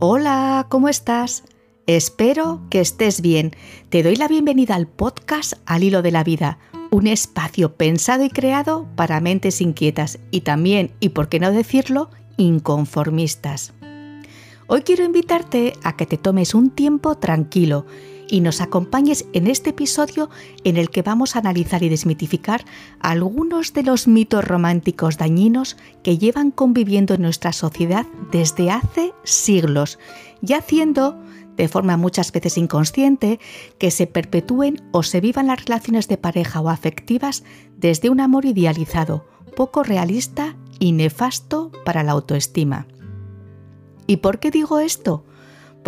Hola, ¿cómo estás? Espero que estés bien. Te doy la bienvenida al podcast Al Hilo de la Vida, un espacio pensado y creado para mentes inquietas y también, y por qué no decirlo, inconformistas. Hoy quiero invitarte a que te tomes un tiempo tranquilo y nos acompañes en este episodio en el que vamos a analizar y desmitificar algunos de los mitos románticos dañinos que llevan conviviendo en nuestra sociedad desde hace siglos y haciendo de forma muchas veces inconsciente, que se perpetúen o se vivan las relaciones de pareja o afectivas desde un amor idealizado, poco realista y nefasto para la autoestima. ¿Y por qué digo esto?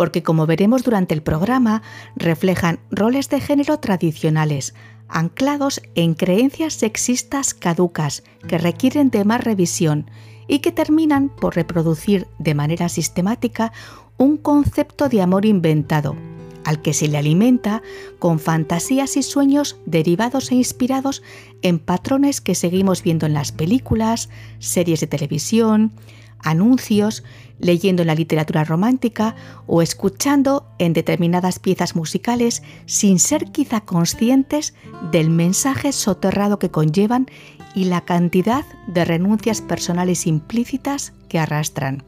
porque como veremos durante el programa, reflejan roles de género tradicionales, anclados en creencias sexistas caducas que requieren de más revisión y que terminan por reproducir de manera sistemática un concepto de amor inventado, al que se le alimenta con fantasías y sueños derivados e inspirados en patrones que seguimos viendo en las películas, series de televisión, anuncios, leyendo en la literatura romántica o escuchando en determinadas piezas musicales sin ser quizá conscientes del mensaje soterrado que conllevan y la cantidad de renuncias personales implícitas que arrastran.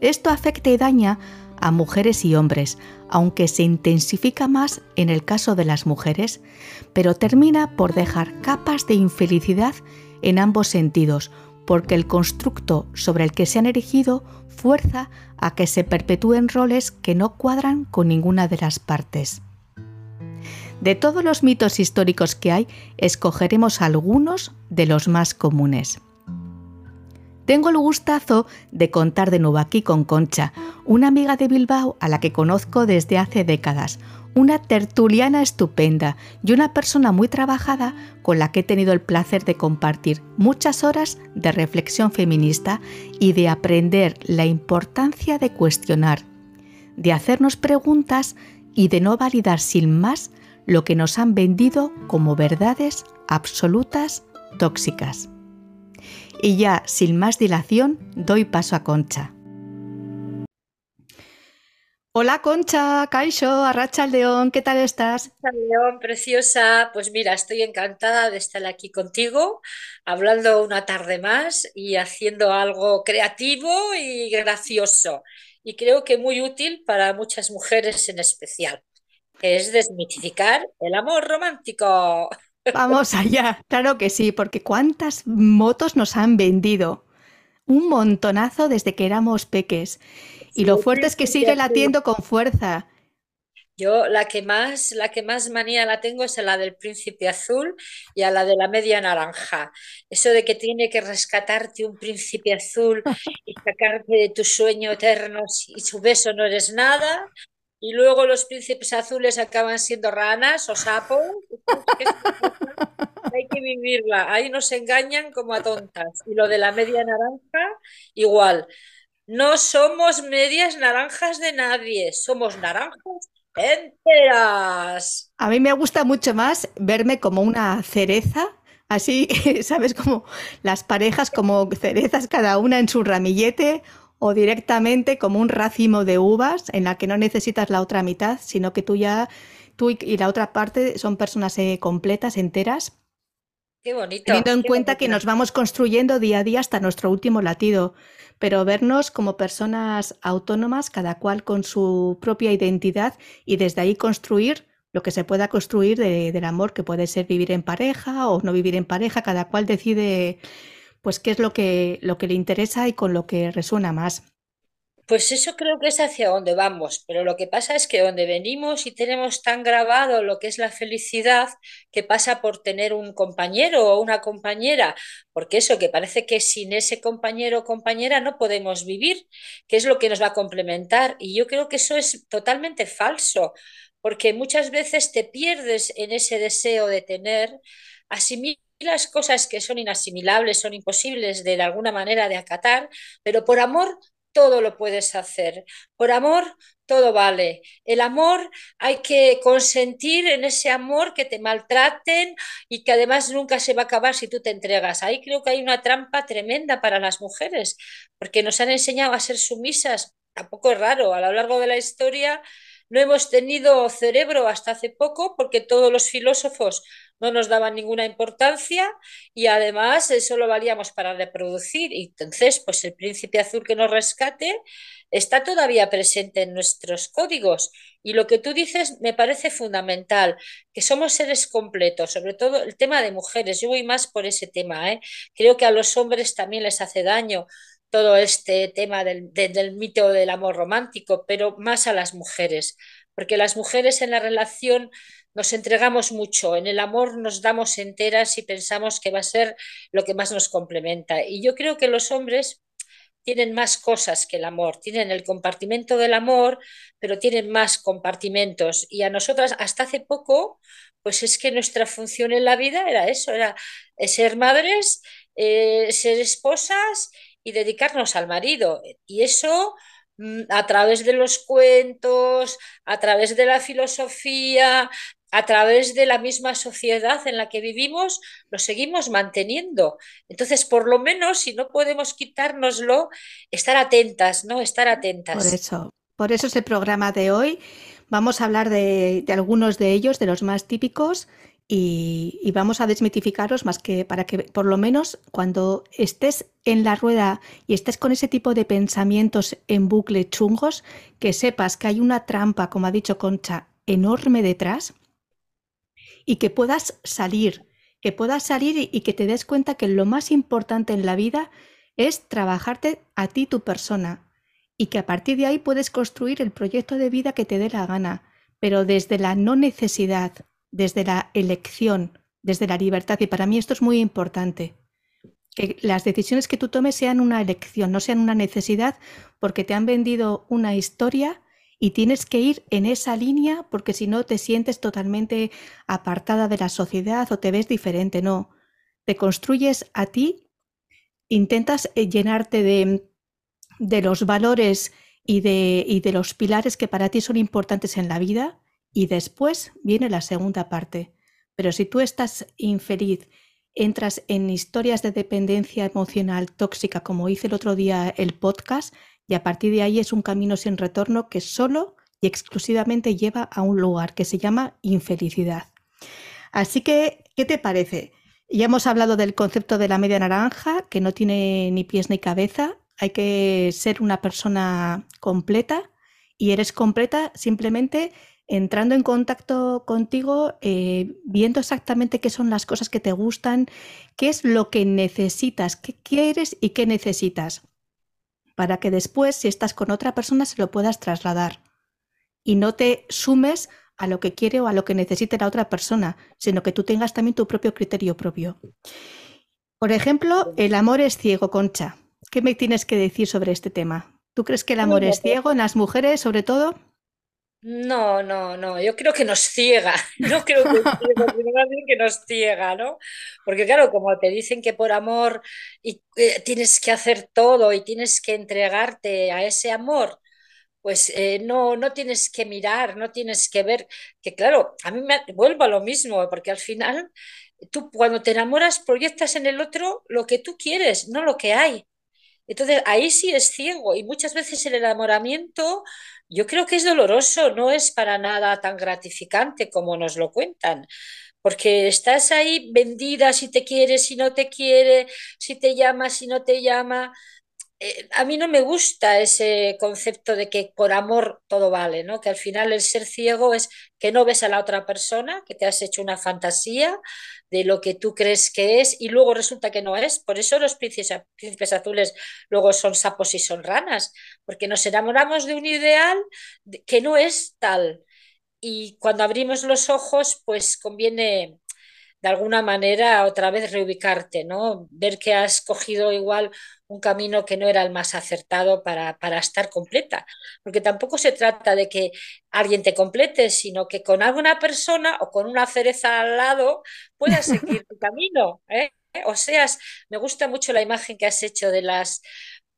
Esto afecta y daña a mujeres y hombres, aunque se intensifica más en el caso de las mujeres, pero termina por dejar capas de infelicidad en ambos sentidos, porque el constructo sobre el que se han erigido fuerza a que se perpetúen roles que no cuadran con ninguna de las partes. De todos los mitos históricos que hay, escogeremos algunos de los más comunes. Tengo el gustazo de contar de nuevo aquí con Concha, una amiga de Bilbao a la que conozco desde hace décadas, una tertuliana estupenda y una persona muy trabajada con la que he tenido el placer de compartir muchas horas de reflexión feminista y de aprender la importancia de cuestionar, de hacernos preguntas y de no validar sin más lo que nos han vendido como verdades absolutas tóxicas. Y ya, sin más dilación, doy paso a Concha. Hola Concha, Caixo, Arracha León, ¿qué tal estás? León, preciosa. Pues mira, estoy encantada de estar aquí contigo, hablando una tarde más y haciendo algo creativo y gracioso. Y creo que muy útil para muchas mujeres en especial, es desmitificar el amor romántico. Vamos allá, claro que sí, porque cuántas motos nos han vendido. Un montonazo desde que éramos peques. Y lo fuerte es que sigue latiendo con fuerza. Yo la que más, la que más manía la tengo es a la del príncipe azul y a la de la media naranja. Eso de que tiene que rescatarte un príncipe azul y sacarte de tu sueño eterno y su beso no eres nada. Y luego los príncipes azules acaban siendo ranas o sapos. Hay que vivirla. Ahí nos engañan como a tontas. Y lo de la media naranja, igual. No somos medias naranjas de nadie, somos naranjas enteras. A mí me gusta mucho más verme como una cereza, así, ¿sabes? Como las parejas como cerezas, cada una en su ramillete, o directamente como un racimo de uvas en la que no necesitas la otra mitad, sino que tú ya, tú y la otra parte son personas eh, completas, enteras. Qué bonito. Teniendo en cuenta que nos vamos construyendo día a día hasta nuestro último latido pero vernos como personas autónomas, cada cual con su propia identidad y desde ahí construir lo que se pueda construir del amor, que puede ser vivir en pareja o no vivir en pareja, cada cual decide pues qué es lo que, lo que le interesa y con lo que resuena más. Pues eso creo que es hacia donde vamos, pero lo que pasa es que donde venimos y tenemos tan grabado lo que es la felicidad, que pasa por tener un compañero o una compañera, porque eso que parece que sin ese compañero o compañera no podemos vivir, que es lo que nos va a complementar. Y yo creo que eso es totalmente falso, porque muchas veces te pierdes en ese deseo de tener, asimilas cosas que son inasimilables, son imposibles de, de alguna manera de acatar, pero por amor todo lo puedes hacer. Por amor, todo vale. El amor hay que consentir en ese amor que te maltraten y que además nunca se va a acabar si tú te entregas. Ahí creo que hay una trampa tremenda para las mujeres, porque nos han enseñado a ser sumisas tampoco es raro, a lo largo de la historia no hemos tenido cerebro hasta hace poco porque todos los filósofos no nos daban ninguna importancia y además solo valíamos para reproducir. Y entonces, pues el príncipe azul que nos rescate está todavía presente en nuestros códigos. Y lo que tú dices me parece fundamental, que somos seres completos, sobre todo el tema de mujeres. Yo voy más por ese tema. ¿eh? Creo que a los hombres también les hace daño todo este tema del, del mito del amor romántico, pero más a las mujeres, porque las mujeres en la relación nos entregamos mucho, en el amor nos damos enteras y pensamos que va a ser lo que más nos complementa. Y yo creo que los hombres tienen más cosas que el amor, tienen el compartimento del amor, pero tienen más compartimentos. Y a nosotras hasta hace poco, pues es que nuestra función en la vida era eso, era ser madres, eh, ser esposas y dedicarnos al marido. Y eso mm, a través de los cuentos, a través de la filosofía, a través de la misma sociedad en la que vivimos, lo seguimos manteniendo. Entonces, por lo menos, si no podemos quitárnoslo, estar atentas, ¿no? Estar atentas. Por eso, por eso es el programa de hoy. Vamos a hablar de, de algunos de ellos, de los más típicos, y, vamos a desmitificaros más que para que por lo menos cuando estés en la rueda y estés con ese tipo de pensamientos en bucle chungos, que sepas que hay una trampa, como ha dicho Concha, enorme detrás y que puedas salir, que puedas salir y que te des cuenta que lo más importante en la vida es trabajarte a ti tu persona y que a partir de ahí puedes construir el proyecto de vida que te dé la gana, pero desde la no necesidad, desde la elección, desde la libertad. Y para mí esto es muy importante. Que las decisiones que tú tomes sean una elección, no sean una necesidad, porque te han vendido una historia y tienes que ir en esa línea porque si no te sientes totalmente apartada de la sociedad o te ves diferente. No, te construyes a ti, intentas eh, llenarte de, de los valores y de, y de los pilares que para ti son importantes en la vida y después viene la segunda parte. Pero si tú estás infeliz, entras en historias de dependencia emocional tóxica, como hice el otro día el podcast, y a partir de ahí es un camino sin retorno que solo y exclusivamente lleva a un lugar que se llama infelicidad. Así que, ¿qué te parece? Ya hemos hablado del concepto de la media naranja, que no tiene ni pies ni cabeza. Hay que ser una persona completa y eres completa simplemente entrando en contacto contigo, eh, viendo exactamente qué son las cosas que te gustan, qué es lo que necesitas, qué quieres y qué necesitas, para que después, si estás con otra persona, se lo puedas trasladar y no te sumes a lo que quiere o a lo que necesite la otra persona, sino que tú tengas también tu propio criterio propio. Por ejemplo, el amor es ciego, Concha. ¿Qué me tienes que decir sobre este tema? ¿Tú crees que el amor es ciego en las mujeres, sobre todo? No, no, no, yo creo que nos ciega, no creo que, que nos ciega, ¿no? Porque claro, como te dicen que por amor y, eh, tienes que hacer todo y tienes que entregarte a ese amor, pues eh, no, no tienes que mirar, no tienes que ver, que claro, a mí me vuelvo a lo mismo, porque al final tú cuando te enamoras proyectas en el otro lo que tú quieres, no lo que hay. Entonces ahí sí es ciego y muchas veces el enamoramiento yo creo que es doloroso, no es para nada tan gratificante como nos lo cuentan, porque estás ahí vendida si te quiere, si no te quiere, si te llama, si no te llama. Eh, a mí no me gusta ese concepto de que por amor todo vale, ¿no? Que al final el ser ciego es que no ves a la otra persona, que te has hecho una fantasía de lo que tú crees que es y luego resulta que no es. Por eso los príncipes, príncipes azules luego son sapos y son ranas, porque nos enamoramos de un ideal que no es tal. Y cuando abrimos los ojos, pues conviene de alguna manera otra vez reubicarte, ¿no? Ver que has cogido igual un camino que no era el más acertado para, para estar completa. Porque tampoco se trata de que alguien te complete, sino que con alguna persona o con una cereza al lado puedas seguir tu camino. ¿eh? O sea, me gusta mucho la imagen que has hecho de las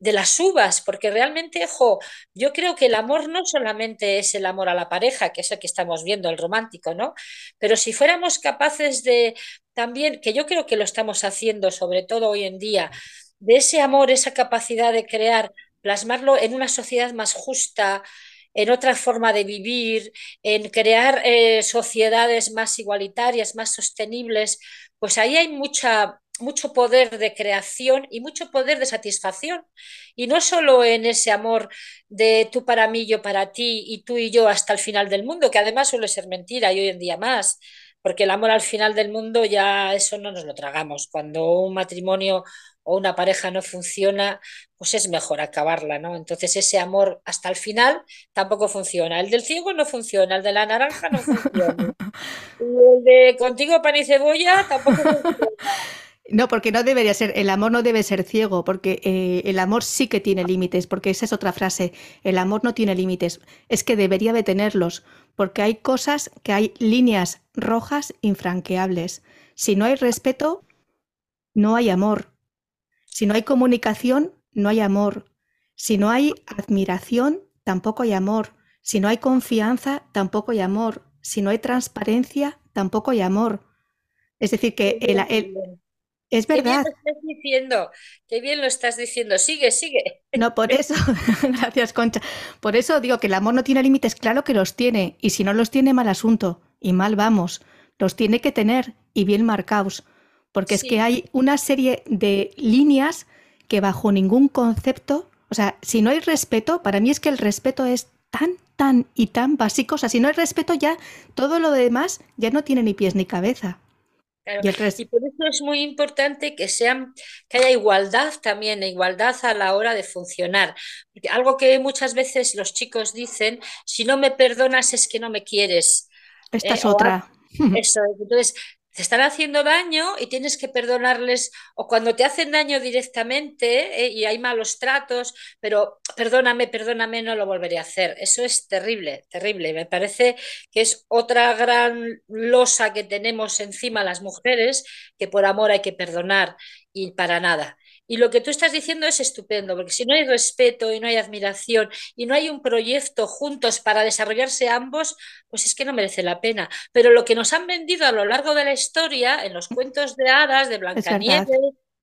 de las uvas, porque realmente, jo, yo creo que el amor no solamente es el amor a la pareja, que es el que estamos viendo, el romántico, ¿no? Pero si fuéramos capaces de también, que yo creo que lo estamos haciendo, sobre todo hoy en día, de ese amor, esa capacidad de crear plasmarlo en una sociedad más justa, en otra forma de vivir, en crear eh, sociedades más igualitarias, más sostenibles, pues ahí hay mucha, mucho poder de creación y mucho poder de satisfacción. Y no solo en ese amor de tú para mí, yo para ti y tú y yo hasta el final del mundo, que además suele ser mentira y hoy en día más, porque el amor al final del mundo ya eso no nos lo tragamos. Cuando un matrimonio o una pareja no funciona, pues es mejor acabarla, ¿no? Entonces ese amor hasta el final tampoco funciona. El del ciego no funciona, el de la naranja no funciona. el de contigo pan y cebolla tampoco funciona. No, porque no debería ser, el amor no debe ser ciego, porque eh, el amor sí que tiene límites, porque esa es otra frase, el amor no tiene límites, es que debería de tenerlos, porque hay cosas que hay líneas rojas infranqueables. Si no hay respeto, no hay amor. Si no hay comunicación, no hay amor. Si no hay admiración, tampoco hay amor. Si no hay confianza, tampoco hay amor. Si no hay transparencia, tampoco hay amor. Es decir, que el, es verdad. Qué bien lo estás diciendo, qué bien lo estás diciendo. Sigue, sigue. No, por eso, gracias Concha. Por eso digo que el amor no tiene límites, claro que los tiene. Y si no los tiene, mal asunto. Y mal vamos. Los tiene que tener y bien marcados porque es que hay una serie de líneas que bajo ningún concepto, o sea, si no hay respeto, para mí es que el respeto es tan, tan y tan básico, o sea, si no hay respeto ya, todo lo demás ya no tiene ni pies ni cabeza. Y, por eso es muy importante que sean, que haya igualdad también, igualdad a la hora de funcionar. algo que muchas veces los chicos dicen, si no me perdonas es que no me quieres. Esta es eh, otra. Eso, entonces te están haciendo daño y tienes que perdonarles, o cuando te hacen daño directamente eh, y hay malos tratos, pero perdóname, perdóname, no lo volveré a hacer. Eso es terrible, terrible. Me parece que es otra gran losa que tenemos encima las mujeres, que por amor hay que perdonar y para nada. Y lo que tú estás diciendo es estupendo, porque si no hay respeto y no hay admiración y no hay un proyecto juntos para desarrollarse ambos, pues es que no merece la pena. Pero lo que nos han vendido a lo largo de la historia, en los cuentos de hadas, de Blancanieves,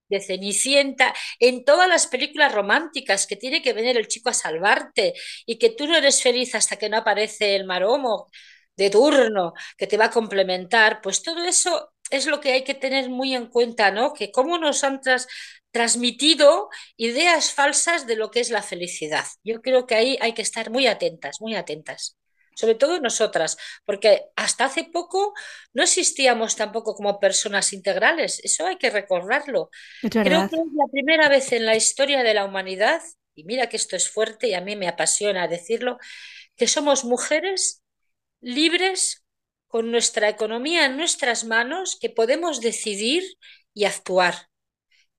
de Cenicienta, en todas las películas románticas, que tiene que venir el chico a salvarte y que tú no eres feliz hasta que no aparece el maromo de turno que te va a complementar, pues todo eso es lo que hay que tener muy en cuenta, ¿no? Que cómo nos han tras transmitido ideas falsas de lo que es la felicidad. Yo creo que ahí hay que estar muy atentas, muy atentas. Sobre todo nosotras, porque hasta hace poco no existíamos tampoco como personas integrales. Eso hay que recordarlo. Creo que es la primera vez en la historia de la humanidad, y mira que esto es fuerte y a mí me apasiona decirlo, que somos mujeres libres con nuestra economía en nuestras manos, que podemos decidir y actuar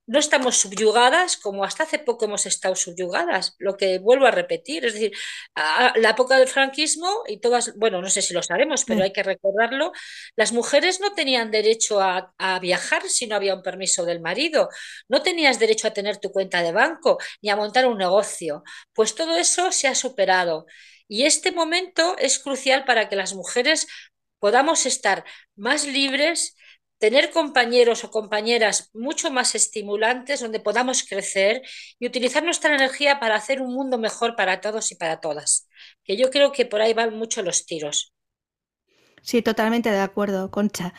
no estamos subyugadas como hasta hace poco hemos estado subyugadas, lo que vuelvo a repetir, es decir, a la época del franquismo y todas, bueno, no sé si lo sabemos, pero hay que recordarlo, las mujeres no tenían derecho a, a, viajar si no había un permiso del marido, no tenías derecho a tener tu cuenta de banco ni a montar un negocio, pues todo eso se ha superado. Y este momento es crucial para que las mujeres podamos estar más libres, tener compañeros o compañeras mucho más estimulantes donde podamos crecer y utilizar nuestra energía para hacer un mundo mejor para todos y para todas. Que yo creo que por ahí van mucho los tiros. Sí, totalmente de acuerdo, Concha.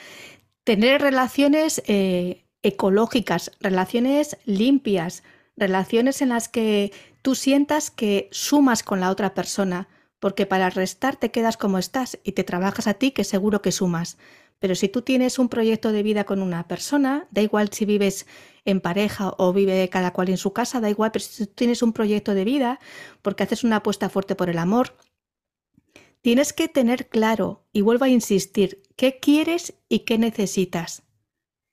Tener relaciones eh, ecológicas, relaciones limpias, relaciones en las que tú sientas que sumas con la otra persona, porque para restar te quedas como estás y te trabajas a ti que seguro que sumas. Pero si tú tienes un proyecto de vida con una persona, da igual si vives en pareja o vive cada cual en su casa, da igual, pero si tú tienes un proyecto de vida porque haces una apuesta fuerte por el amor, tienes que tener claro, y vuelvo a insistir, qué quieres y qué necesitas.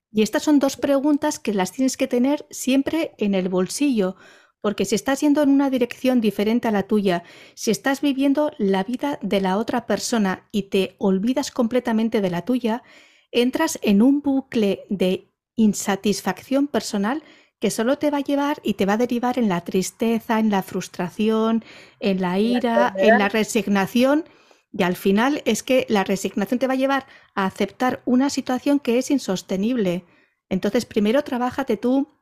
Y estas son dos preguntas que las tienes que tener siempre en el bolsillo, porque si estás yendo en una dirección diferente a la tuya, si estás viviendo la vida de la otra persona y te olvidas completamente de la tuya, entras en un bucle de insatisfacción personal que solo te va a llevar y te va a derivar en la tristeza, en la frustración, en la ira, en la resignación. Y al final es que la resignación te va a llevar a aceptar una situación que es insostenible. Entonces, primero trabájate tú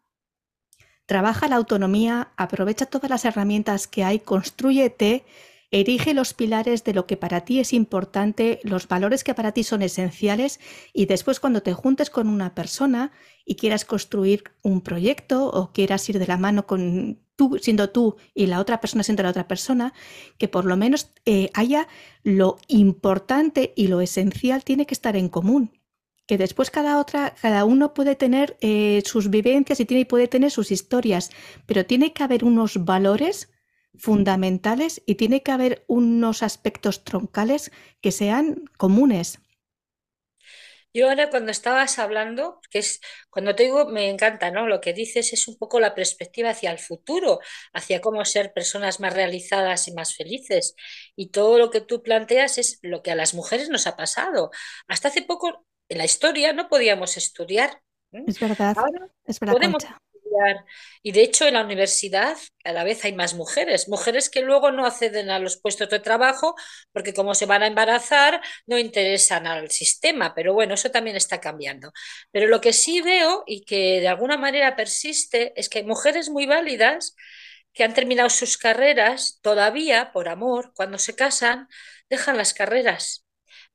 Trabaja la autonomía, aprovecha todas las herramientas que hay, construyete, erige los pilares de lo que para ti es importante, los valores que para ti son esenciales y después cuando te juntes con una persona y quieras construir un proyecto o quieras ir de la mano con tú siendo tú y la otra persona siendo la otra persona, que por lo menos eh, haya lo importante y lo esencial tiene que estar en común que después cada otra, cada uno puede tener eh, sus vivencias y tiene, puede tener sus historias, pero tiene que haber unos valores fundamentales y tiene que haber unos aspectos troncales que sean comunes. Yo ahora cuando estabas hablando, que es cuando te digo, me encanta, ¿no? Lo que dices es un poco la perspectiva hacia el futuro, hacia cómo ser personas más realizadas y más felices. Y todo lo que tú planteas es lo que a las mujeres nos ha pasado. Hasta hace poco en la historia no podíamos estudiar. Es verdad. Ahora es verdad, podemos estudiar. Y de hecho en la universidad cada vez hay más mujeres, mujeres que luego no acceden a los puestos de trabajo porque como se van a embarazar no interesan al sistema, pero bueno, eso también está cambiando. Pero lo que sí veo y que de alguna manera persiste es que hay mujeres muy válidas que han terminado sus carreras todavía por amor, cuando se casan, dejan las carreras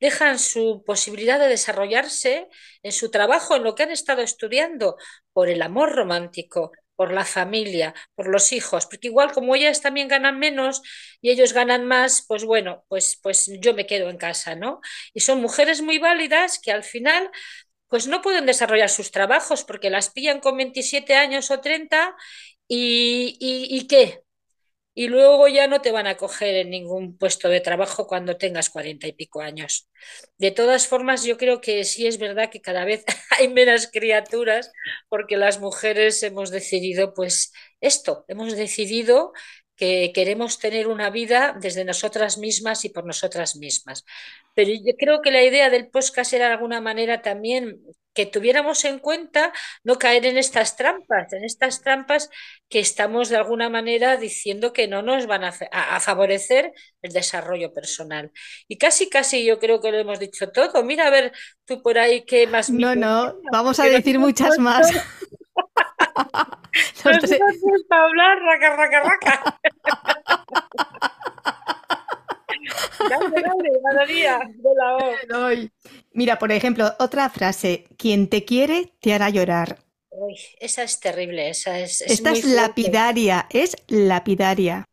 dejan su posibilidad de desarrollarse en su trabajo, en lo que han estado estudiando, por el amor romántico, por la familia, por los hijos, porque igual como ellas también ganan menos y ellos ganan más, pues bueno, pues, pues yo me quedo en casa, ¿no? Y son mujeres muy válidas que al final pues no pueden desarrollar sus trabajos porque las pillan con 27 años o 30 y, y, y ¿qué? Y luego ya no te van a coger en ningún puesto de trabajo cuando tengas cuarenta y pico años. De todas formas, yo creo que sí es verdad que cada vez hay menos criaturas porque las mujeres hemos decidido, pues esto, hemos decidido que queremos tener una vida desde nosotras mismas y por nosotras mismas. Pero yo creo que la idea del podcast era de alguna manera también que tuviéramos en cuenta no caer en estas trampas, en estas trampas que estamos de alguna manera diciendo que no nos van a, favorecer el desarrollo personal. Y casi, casi yo creo que lo hemos dicho todo. Mira, a ver, tú por ahí qué más... No, no, vamos a decir muchas más. Nos gusta hablar, raca, raca, raca. dale, dale, de la voz. Mira, por ejemplo, otra frase, quien te quiere te hará llorar. Uy, esa es terrible, esa es... Esta es lapidaria, es lapidaria.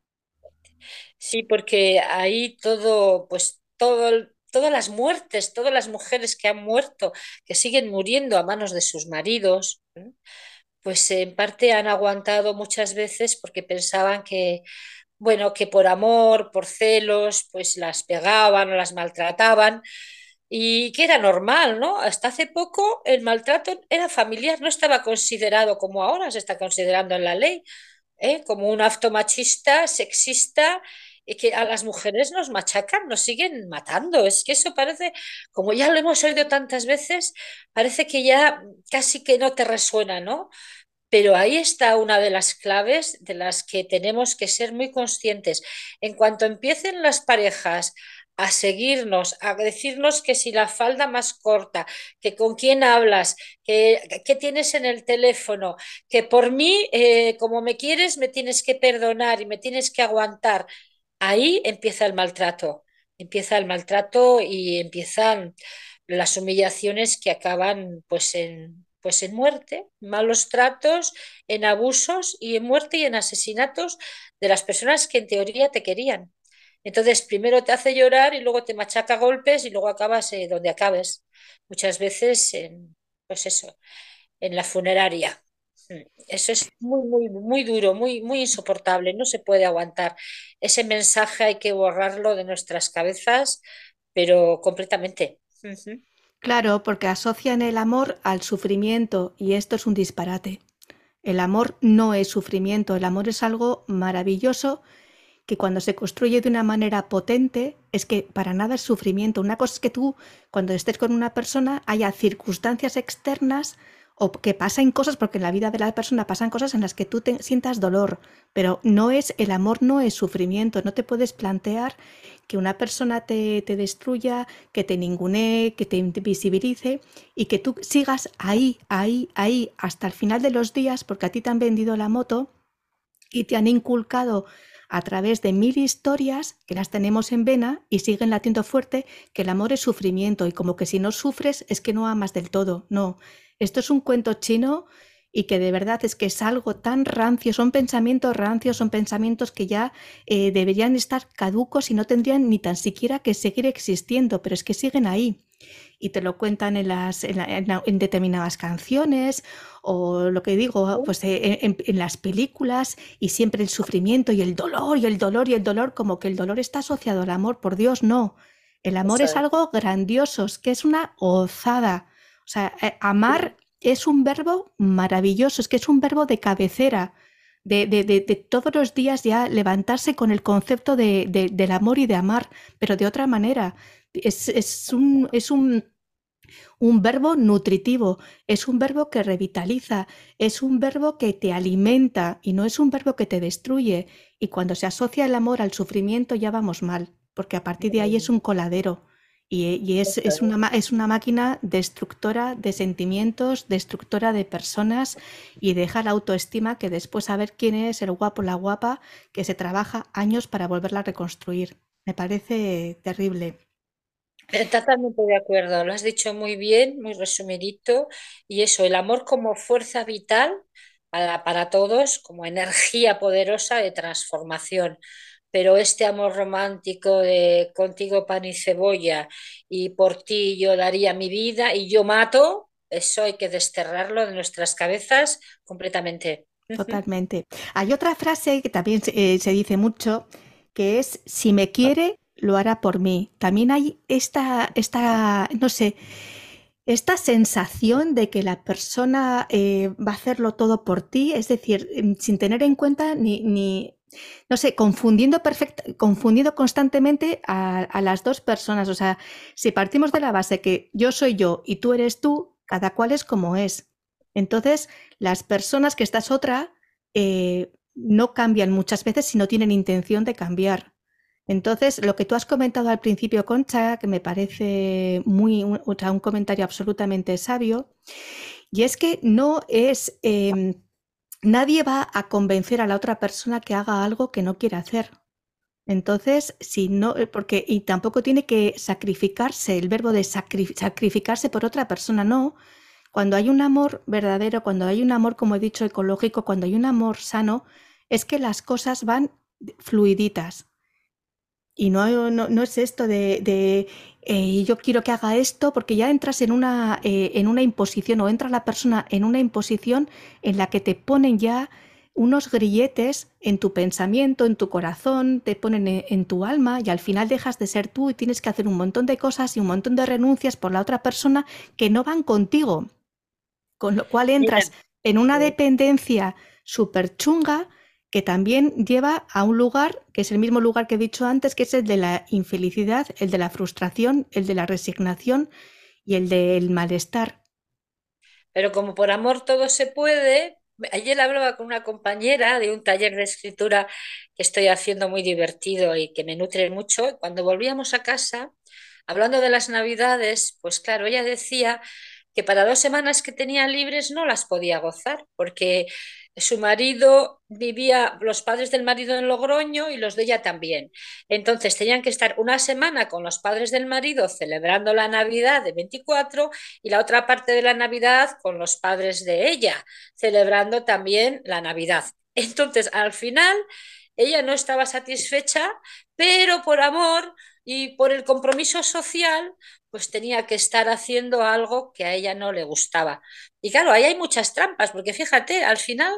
Sí, porque ahí todo, pues todo, todas las muertes, todas las mujeres que han muerto, que siguen muriendo a manos de sus maridos, pues en parte han aguantado muchas veces porque pensaban que, bueno, que por amor, por celos, pues las pegaban o las maltrataban y que era normal, ¿no? Hasta hace poco el maltrato era familiar, no estaba considerado como ahora se está considerando en la ley, ¿eh? como un acto machista, sexista, y que a las mujeres nos machacan, nos siguen matando. Es que eso parece, como ya lo hemos oído tantas veces, parece que ya casi que no te resuena, ¿no? Pero ahí está una de las claves de las que tenemos que ser muy conscientes. En cuanto empiecen las parejas a seguirnos, a decirnos que si la falda más corta, que con quién hablas, que, tienes en el teléfono, que por mí, eh, como me quieres, me tienes que perdonar y me tienes que aguantar. Ahí empieza el maltrato, empieza el maltrato y empiezan las humillaciones que acaban pues en, pues en muerte, malos tratos, en abusos y en muerte y en asesinatos de las personas que en teoría te querían. Entonces, primero te hace llorar y luego te machaca golpes y luego acabas eh, donde acabes. Muchas veces, en, pues eso, en la funeraria. Eso es muy, muy, muy duro, muy, muy insoportable, no se puede aguantar. Ese mensaje hay que borrarlo de nuestras cabezas, pero completamente. Claro, porque asocian el amor al sufrimiento y esto es un disparate. El amor no es sufrimiento, el amor es algo maravilloso que cuando se construye de una manera potente es que para nada es sufrimiento. Una cosa es que tú, cuando estés con una persona, haya circunstancias externas o que pasen cosas, porque en la vida de la persona pasan cosas en las que tú te sientas dolor, pero no es, el amor no es sufrimiento, no te puedes plantear que una persona te, te destruya, que te ningune, que te invisibilice y que tú sigas ahí, ahí, ahí hasta el final de los días porque a ti te han vendido la moto y te han inculcado a través de mil historias que las tenemos en vena y siguen latiendo fuerte que el amor es sufrimiento y como que si no sufres es que no amas del todo. No, esto es un cuento chino y que de verdad es que es algo tan rancio, son pensamientos rancios, son pensamientos que ya eh, deberían estar caducos y no tendrían ni tan siquiera que seguir existiendo, pero es que siguen ahí y te lo cuentan en, las, en, determinadas canciones o lo que digo, pues eh, en, en, las películas y siempre el sufrimiento y el dolor y el dolor y el dolor, como que el dolor está asociado al amor, por Dios, no. El amor es algo grandioso, es que es una gozada. O sea, eh, amar es un verbo maravilloso, es que es un verbo de cabecera, de, de, de, todos los días ya levantarse con el concepto del amor y de amar, pero de otra manera. Es, es, un, es un, un, verbo nutritivo, es un verbo que revitaliza, es un verbo que te alimenta y no es un verbo que te destruye. Y cuando se asocia el amor al sufrimiento ya vamos mal, porque a partir de ahí es un coladero. Y, es, una, es una máquina destructora de sentimientos, destructora de personas y deja la autoestima que después a ver quién es el guapo, la guapa, que se trabaja años para volverla a reconstruir. Me parece terrible. Totalmente de acuerdo, lo has dicho muy bien, muy resumidito. Y eso, el amor como fuerza vital para todos, como energía poderosa de transformación pero este amor romántico de contigo pan y cebolla y por ti yo daría mi vida y yo mato, eso hay que desterrarlo de nuestras cabezas completamente. Totalmente. Hay otra frase que también eh, se dice mucho, que es, si me quiere, lo hará por mí. También hay esta, esta no sé, esta sensación de que la persona eh, va a hacerlo todo por ti, es decir, sin tener en cuenta ni, ni no sé, confundiendo, constantemente a, las dos personas. O sea, si partimos de la base que yo soy yo y tú eres tú, cada cual es como es. Entonces, las personas que estás otra eh, no cambian muchas veces si no tienen intención de cambiar. Entonces, lo que tú has comentado al principio, Concha, que me parece muy un, un comentario absolutamente sabio, y es que no es em, nadie va a convencer a la otra persona que haga algo que no quiere hacer. Entonces, si no, eh, porque, y tampoco tiene que sacrificarse, el verbo de sacrificarse por otra persona, no. Cuando hay un amor verdadero, cuando hay un amor, como he dicho, ecológico, cuando hay un amor sano, es que las cosas van fluiditas. Y no, no, es esto de, eh, yo quiero que haga esto, porque ya entras en una, eh, en una imposición o entra la persona en una imposición en la que te ponen ya unos grilletes en tu pensamiento, en tu corazón, te ponen en, en, tu alma y al final dejas de ser tú y tienes que hacer un montón de cosas y un montón de renuncias por la otra persona que no van contigo. Con lo cual entras en una dependencia súper chunga que también lleva a un lugar que es el mismo lugar que he dicho antes, que es el de la infelicidad, el de la frustración, el de la resignación y el del malestar. Pero como por amor todo se puede, ayer hablaba con una compañera de un taller de escritura que estoy haciendo muy divertido y que me nutre mucho. Cuando volvíamos a casa, hablando de las navidades, pues claro, ella decía que para dos semanas que tenía libres no las podía gozar, porque su marido vivía, los padres del marido en Logroño y los de ella también. Entonces tenían que estar una semana con los padres del marido celebrando la Navidad de 24 y la otra parte de la Navidad con los padres de ella, celebrando también la Navidad. Entonces, al final, ella no estaba satisfecha, pero por amor y por el compromiso social, pues tenía que estar haciendo algo que a ella no le gustaba. Y claro, ahí hay muchas trampas, porque fíjate, al final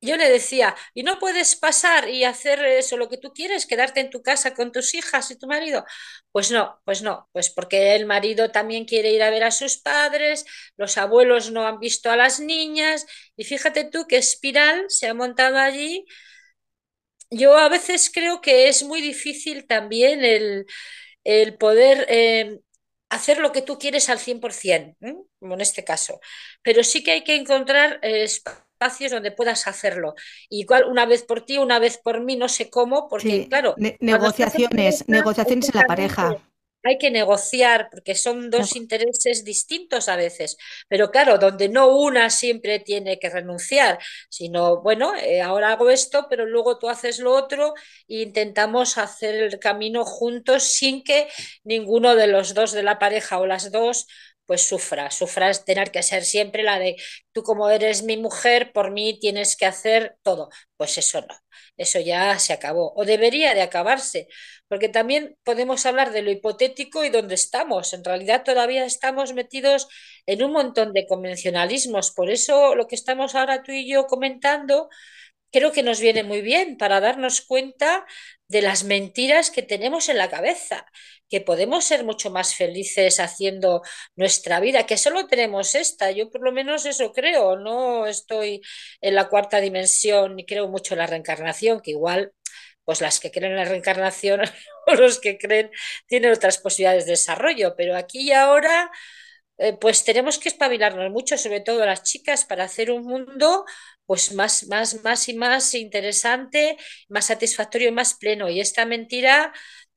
yo le decía, y no puedes pasar y hacer eso, lo que tú quieres, quedarte en tu casa con tus hijas y tu marido. Pues no, pues no, pues porque el marido también quiere ir a ver a sus padres, los abuelos no han visto a las niñas, y fíjate tú qué espiral se ha montado allí. Yo a veces creo que es muy difícil también el, el poder eh, hacer lo que tú quieres al 100%, como en este caso. Pero sí que hay que encontrar eh, donde puedas hacerlo. Igual una vez por ti, una vez por mí, no sé cómo, porque claro. negociaciones, negociaciones en la pareja hay que negociar porque son dos intereses distintos a veces, pero claro, donde no una siempre tiene que renunciar, sino, bueno, eh, ahora hago esto, pero luego tú haces lo otro e intentamos hacer el camino juntos sin que ninguno de los dos de la pareja o las dos pues sufra, sufra tener que ser siempre la de tú como eres mi mujer, por mí tienes que hacer todo. Pues eso no, eso ya se acabó o debería de acabarse, porque también podemos hablar de lo hipotético y dónde estamos. En realidad todavía estamos metidos en un montón de convencionalismos, por eso lo que estamos ahora tú y yo comentando creo que nos viene muy bien para darnos cuenta de las mentiras que tenemos en la cabeza, que podemos ser mucho más felices haciendo nuestra vida, que solo tenemos esta. Yo por lo menos eso creo, no estoy en la cuarta dimensión ni creo mucho en la reencarnación, que igual pues las que creen en la reencarnación o los que creen tienen otras posibilidades de desarrollo, pero aquí y ahora eh, pues tenemos que espabilarnos mucho, sobre todo las chicas, para hacer un mundo pues más, más, más y más interesante, más satisfactorio y más pleno. Y esta mentira,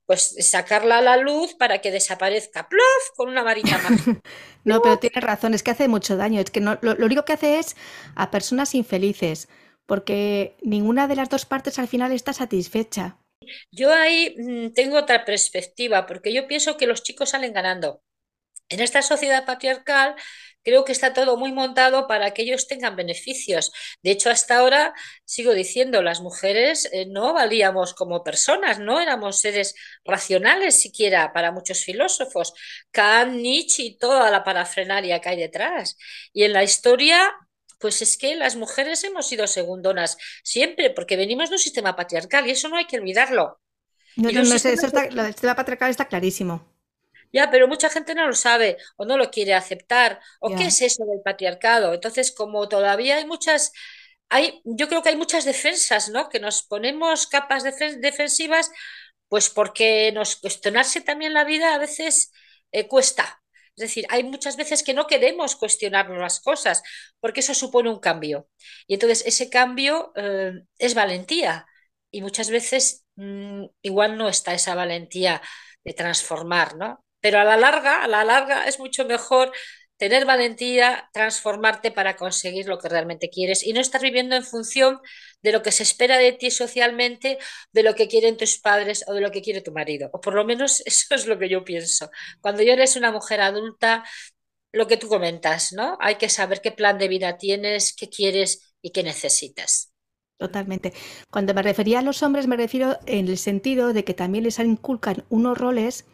pues sacarla a la luz para que desaparezca, ¡plof! con una varita más. no, pero tiene razón, es que hace mucho daño. Es que no, lo, único que hace es a personas infelices, porque ninguna de las dos partes al final está satisfecha. Yo ahí mm, tengo otra perspectiva, porque yo pienso que los chicos salen ganando. En esta sociedad patriarcal creo que está todo muy montado para que ellos tengan beneficios. De hecho, hasta ahora sigo diciendo, las mujeres eh, no valíamos como personas, no éramos seres racionales siquiera para muchos filósofos. Kant, Nietzsche y toda la parafrenaria que hay detrás. Y en la historia pues es que las mujeres hemos sido segundonas siempre, porque venimos de un sistema patriarcal y eso no hay que olvidarlo. No, no, eso está, el sistema patriarcal está clarísimo. Ya, pero mucha gente no lo sabe o no lo quiere aceptar. ¿O qué es eso del patriarcado? Entonces, como todavía hay muchas, hay, yo creo que hay muchas defensas, ¿no? Que nos ponemos capas defensivas, pues porque nos cuestionarse también la vida a veces eh, cuesta. Es decir, hay muchas veces que no queremos cuestionarnos las cosas porque eso supone un cambio. Y entonces ese cambio eh, es valentía. Y muchas veces mm, igual no está esa valentía de transformar, ¿no? Pero a la larga, a la larga es mucho mejor tener valentía, transformarte para conseguir lo que realmente quieres y no estar viviendo en función de lo que se espera de ti socialmente, de lo que quieren tus padres o de lo que quiere tu marido. O por lo menos eso es lo que yo pienso. Cuando ya eres una mujer adulta, lo que tú comentas, ¿no? Hay que saber qué plan de vida tienes, qué quieres y qué necesitas. Totalmente. Cuando me refería a los hombres, me refiero en el sentido de que también les inculcan unos roles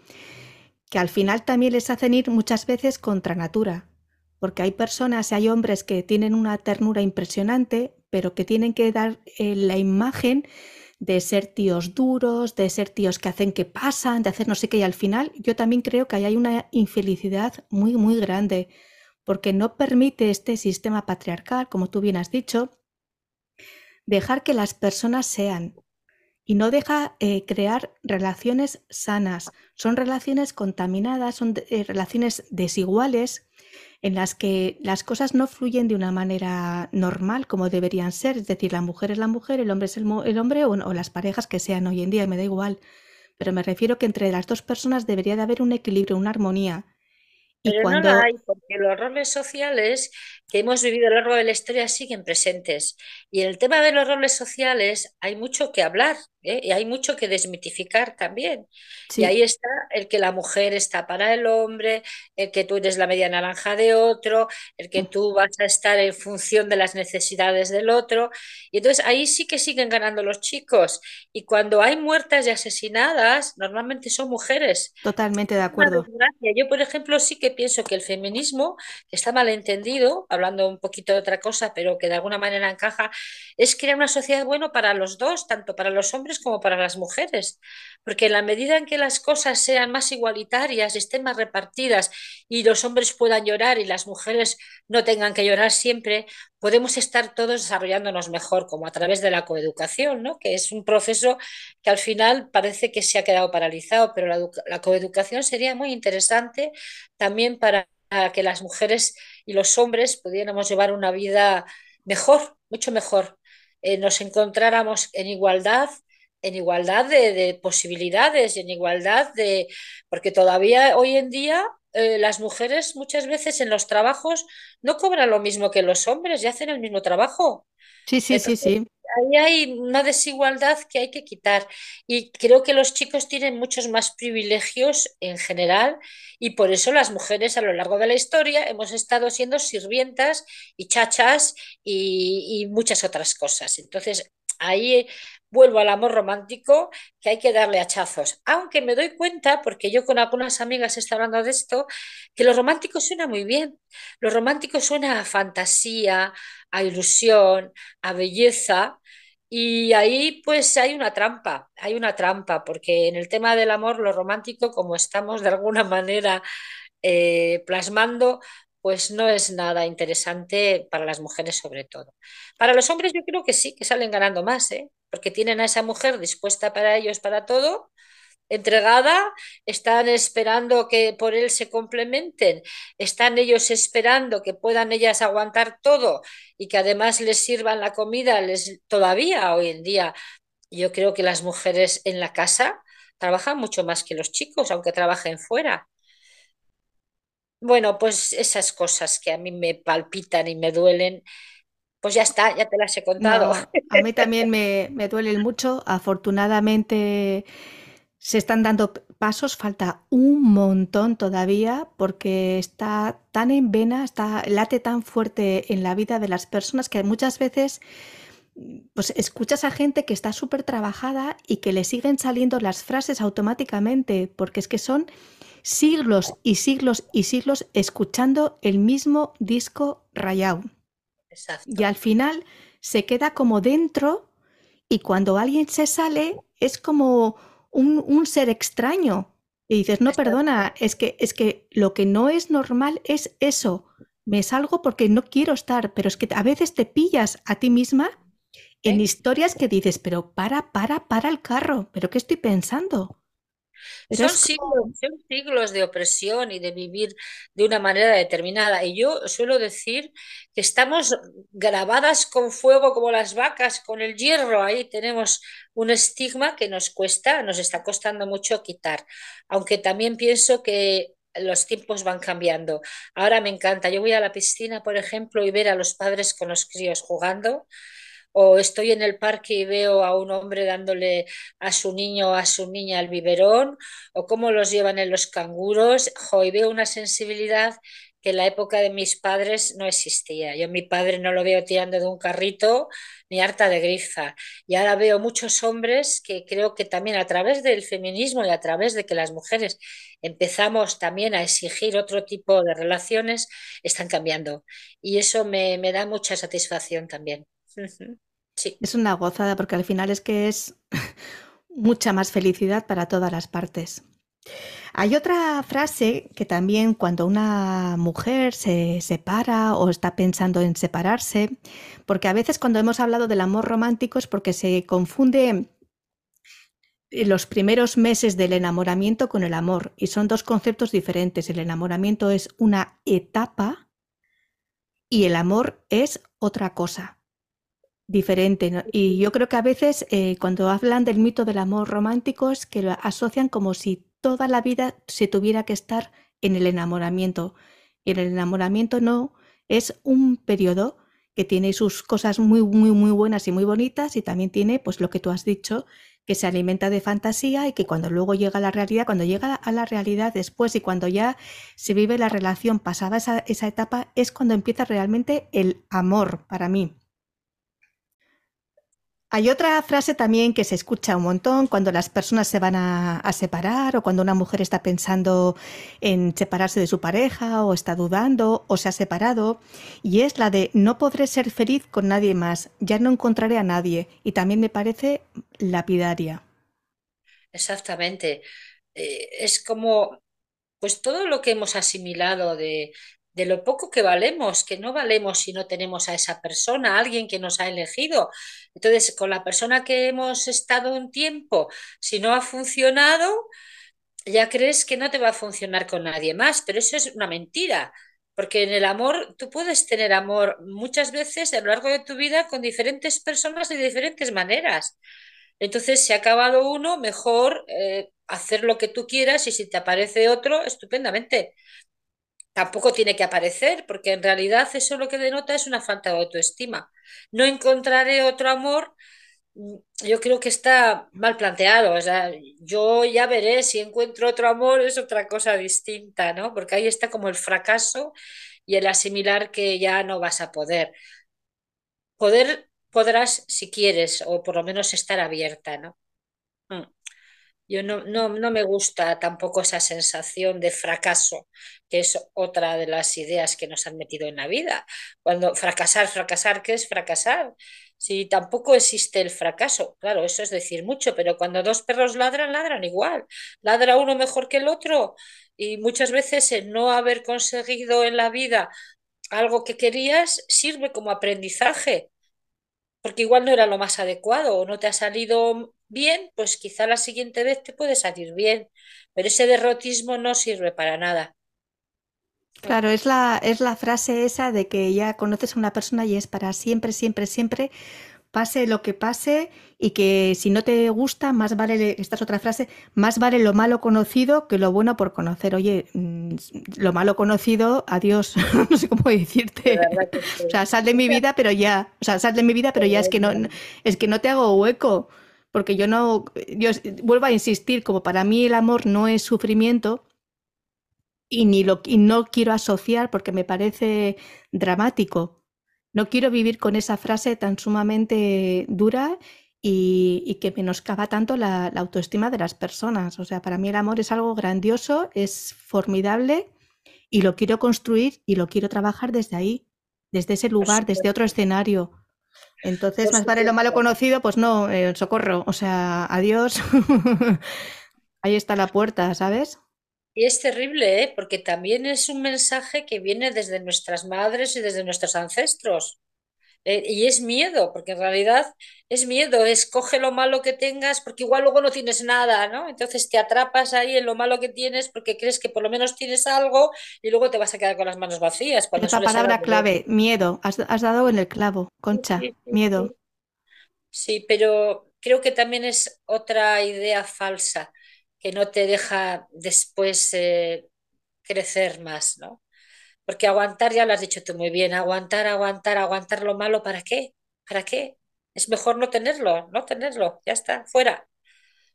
que al final también les hacen ir muchas veces contra natura, porque hay personas y hay hombres que tienen una ternura impresionante, pero que tienen que dar eh, la imagen de ser tíos duros, de ser tíos que hacen que pasan, de hacer no sé qué, y al final yo también creo que ahí hay una infelicidad muy, muy grande, porque no permite este sistema patriarcal, como tú bien has dicho, dejar que las personas sean, y no deja eh, crear relaciones sanas. Son relaciones contaminadas, son eh, relaciones desiguales en las que las cosas no fluyen de una manera normal como deberían ser. Es decir, la mujer es la mujer, el hombre es el, hombre o, las parejas que sean hoy en día, me da igual. Pero me refiero que entre las dos personas debería de haber un equilibrio, una armonía. Pero cuando... no la hay, porque los roles sociales que hemos vivido a lo largo de la historia siguen presentes. Y en el tema de los roles sociales hay mucho que hablar ¿eh? y hay mucho que desmitificar también. Y ahí está el que la mujer está para el hombre, el que tú eres la media naranja de otro, el que mm. tú vas a estar en función de las necesidades del otro. Y entonces ahí sí que siguen ganando los chicos. Y cuando hay muertas y asesinadas, normalmente son mujeres. Totalmente de acuerdo. Yo, por ejemplo, sí que pienso que el feminismo, está malentendido, hablando un poquito de otra cosa, pero que de alguna manera encaja, es crear una sociedad bueno para los dos, tanto para los hombres como para las mujeres. Porque en la medida en que las cosas sean más igualitarias, estén más repartidas y los hombres puedan llorar y las mujeres no tengan que llorar siempre, podemos estar todos desarrollándonos mejor, como a través de la coeducación, ¿no? que es un proceso que al final parece que se ha quedado paralizado, pero la coeducación sería muy interesante también para que las mujeres y los hombres pudiéramos llevar una vida mejor, mucho mejor eh, nos encontráramos en igualdad en igualdad de, de, posibilidades, en igualdad de, porque todavía hoy en día eh, las mujeres muchas veces en los trabajos no cobran lo mismo que los hombres y hacen el mismo trabajo. Sí, sí, sí, sí. ahí hay una desigualdad que hay que quitar. Y creo que los chicos tienen muchos más privilegios en general y por eso las mujeres a lo largo de la historia hemos estado siendo sirvientas y chachas y, y muchas otras cosas. Entonces, ahí vuelvo al amor romántico, que hay que darle hachazos. Aunque me doy cuenta, porque yo con algunas amigas estoy hablando de esto, que lo romántico suena muy bien. Lo romántico suena a fantasía, a ilusión, a belleza. Y ahí pues hay una trampa, hay una trampa, porque en el tema del amor, lo romántico, como estamos de alguna manera eh, plasmando, pues no es nada interesante para las mujeres sobre todo. Para los hombres yo creo que sí, que salen ganando más, ¿eh? Porque tienen a esa mujer dispuesta para ellos, para todo, entregada, están esperando que por él se complementen, están ellos esperando que puedan ellas aguantar todo y que además les sirvan la comida, les todavía hoy en día yo creo que las mujeres en la casa trabajan mucho más que los chicos, aunque trabajen fuera. Bueno, pues esas cosas que a mí me palpitan y me duelen, pues ya está, ya te las he contado. No, a mí también me, me duelen mucho. Afortunadamente se están dando pasos, falta un montón todavía porque está tan en vena, está, late tan fuerte en la vida de las personas que muchas veces pues escuchas a gente que está súper trabajada y que le siguen saliendo las frases automáticamente, porque es que son siglos y siglos y siglos escuchando el mismo disco rayado. Y al final se queda como dentro y cuando alguien se sale es como un, un ser extraño. Y dices, no, exacto. perdona, es que, es que lo que no es normal es eso. Me salgo porque no quiero estar, pero es que a veces te pillas a ti misma en ¿Eh? historias que dices, pero para, para, para el carro, pero ¿qué estoy pensando? Son siglos, son siglos de opresión y de vivir de una manera determinada. Y yo suelo decir que estamos grabadas con fuego como las vacas, con el hierro. Ahí tenemos un estigma que nos cuesta, nos está costando mucho quitar. Aunque también pienso que los tiempos van cambiando. Ahora me encanta. Yo voy a la piscina, por ejemplo, y ver a los padres con los críos jugando o estoy en el parque y veo a un hombre dándole a su niño o a su niña el biberón, o cómo los llevan en los canguros, jo, y veo una sensibilidad que en la época de mis padres no existía. Yo a mi padre no lo veo tirando de un carrito ni harta de grifa. Y ahora veo muchos hombres que creo que también a través del feminismo y a través de que las mujeres empezamos también a exigir otro tipo de relaciones, están cambiando. Y eso me, me da mucha satisfacción también. Sí, es una gozada porque al final es que es mucha más felicidad para todas las partes. Hay otra frase que también cuando una mujer se separa o está pensando en separarse, porque a veces cuando hemos hablado del amor romántico es porque se confunde los primeros meses del enamoramiento con el amor y son dos conceptos diferentes. El enamoramiento es una etapa y el amor es otra cosa diferente. ¿no? Y yo creo que a veces eh, cuando hablan del mito del amor romántico es que lo asocian como si toda la vida se tuviera que estar en el enamoramiento. Y el enamoramiento no, es un periodo que tiene sus cosas muy, muy, muy buenas y muy bonitas y también tiene, pues lo que tú has dicho, que se alimenta de fantasía y que cuando luego llega a la realidad, cuando llega a la realidad después y cuando ya se vive la relación pasada esa, esa etapa, es cuando empieza realmente el amor para mí. Hay otra frase también que se escucha un montón cuando las personas se van a, separar o cuando una mujer está pensando en separarse de su pareja o está dudando o se ha separado y es la de no podré ser feliz con nadie más, ya no encontraré a nadie y también me parece lapidaria. exactamente. Eh, es como, pues todo lo que hemos asimilado de, de lo poco que valemos, que no valemos si no tenemos a esa persona, a alguien que nos ha elegido. Entonces, con la persona que hemos estado un tiempo, si no ha funcionado, ya crees que no te va a funcionar con nadie más, pero eso es una mentira. Porque en el amor, tú puedes tener amor muchas veces a lo largo de tu vida con diferentes personas de diferentes maneras. Entonces, si ha acabado uno, mejor eh, hacer lo que tú quieras y si te aparece otro, estupendamente. Tampoco tiene que aparecer, porque en realidad eso lo que denota es una falta de autoestima. No encontraré otro amor Mm, yo creo que está mal planteado. O sea, yo ya veré si encuentro otro amor, es otra cosa distinta, ¿no? Porque ahí está como el fracaso y el asimilar que ya no vas a poder. Poder podrás si quieres, o por lo menos estar abierta, ¿no? Mm. Yo no, no, no me gusta tampoco esa sensación de fracaso, que es otra de las ideas que nos han metido en la vida. Cuando fracasar, fracasar, ¿qué es fracasar? Si tampoco existe el fracaso, claro, eso es decir mucho, pero cuando dos perros ladran, ladran igual. Ladra uno mejor que el otro y muchas veces el no haber conseguido en la vida algo que querías sirve como aprendizaje, porque igual no era lo más adecuado o no te ha salido bien, pues quizá la siguiente vez te puede salir bien, pero ese derrotismo no sirve para nada. Claro, es la, es la frase esa de que ya conoces a una persona y es para siempre, siempre, siempre, pase lo que pase y que si no te gusta, más vale, esta es otra frase, más vale lo malo conocido que lo bueno por conocer. Oye, mm, lo malo conocido, adiós, no sé cómo decirte. O sea, sal de mi vida, pero ya, o sea, sal de mi vida, pero ya es que no, es que no te hago hueco, porque yo no, yo vuelvo a insistir, como para mí el amor no es sufrimiento, y, ni lo, y no quiero asociar porque me parece dramático. No quiero vivir con esa frase tan sumamente dura y, que menoscaba tanto la, autoestima de las personas. O sea, para mí el amor es algo grandioso, es formidable y lo quiero construir y lo quiero trabajar desde ahí, desde ese lugar, desde otro escenario. Entonces, más vale lo malo conocido, pues no, eh, socorro, o sea, adiós. ahí está la puerta, ¿sabes? Y es terrible, ¿eh? porque también es un mensaje que viene desde nuestras madres y desde nuestros ancestros. Eh, y es miedo, porque en realidad es miedo, escoge lo malo que tengas, porque igual luego no tienes nada, ¿no? Entonces te atrapas ahí en lo malo que tienes porque crees que por lo menos tienes algo y luego te vas a quedar con las manos vacías. Esa palabra clave, miedo, has, dado en el clavo, Concha, miedo. Sí, pero creo que también es otra idea falsa que no te deja después eh, crecer más, ¿no? Porque aguantar, ya lo has dicho tú muy bien, aguantar, aguantar, aguantar lo malo, ¿para qué? ¿Para qué? Es mejor no tenerlo, no tenerlo, ya está, fuera.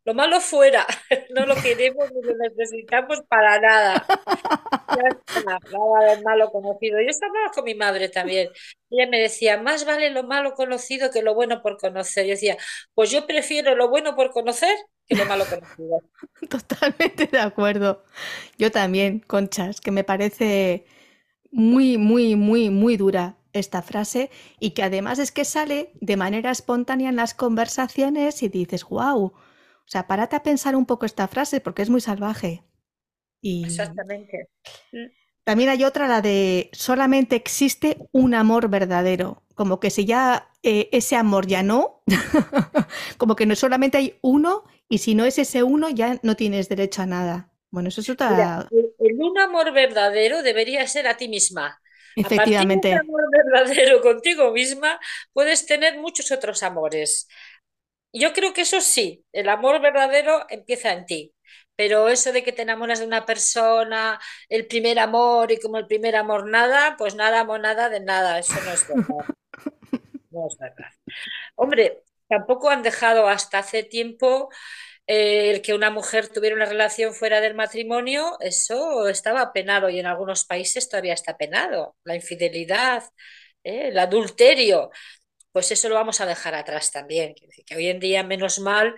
Lo malo fuera, no lo queremos ni lo necesitamos para nada. Ya está, nada de malo conocido. Yo estaba con mi madre también. Ella me decía, más vale lo malo conocido que lo bueno por conocer. Yo decía, pues yo prefiero lo bueno por conocer que lo malo conocido. Totalmente de acuerdo. Yo también, Conchas, que me parece muy, muy, muy, muy dura esta frase y que además es que sale de manera espontánea en las conversaciones y dices, wow, o sea, párate a pensar un poco esta frase porque es muy salvaje. Y Exactamente. También hay otra, la de solamente existe un amor verdadero, como que si ya eh, ese amor ya no, como que no solamente hay uno y si no es ese uno, ya no tienes derecho a nada. Bueno, eso es otra. El, un amor verdadero debería ser a ti misma. Efectivamente. A partir amor verdadero contigo misma, puedes tener muchos otros amores. Yo creo que eso sí, el amor verdadero empieza en ti. Pero eso de que te enamoras de una persona, el primer amor y como el primer amor nada, pues nada, nada de nada. Eso no es verdad. No es verdad. Hombre, Tampoco han dejado hasta hace tiempo el que una mujer tuviera una relación fuera del matrimonio, eso estaba penado y en algunos países todavía está penado. La infidelidad, eh, el adulterio, pues eso lo vamos a dejar atrás también. Que hoy en día, menos mal,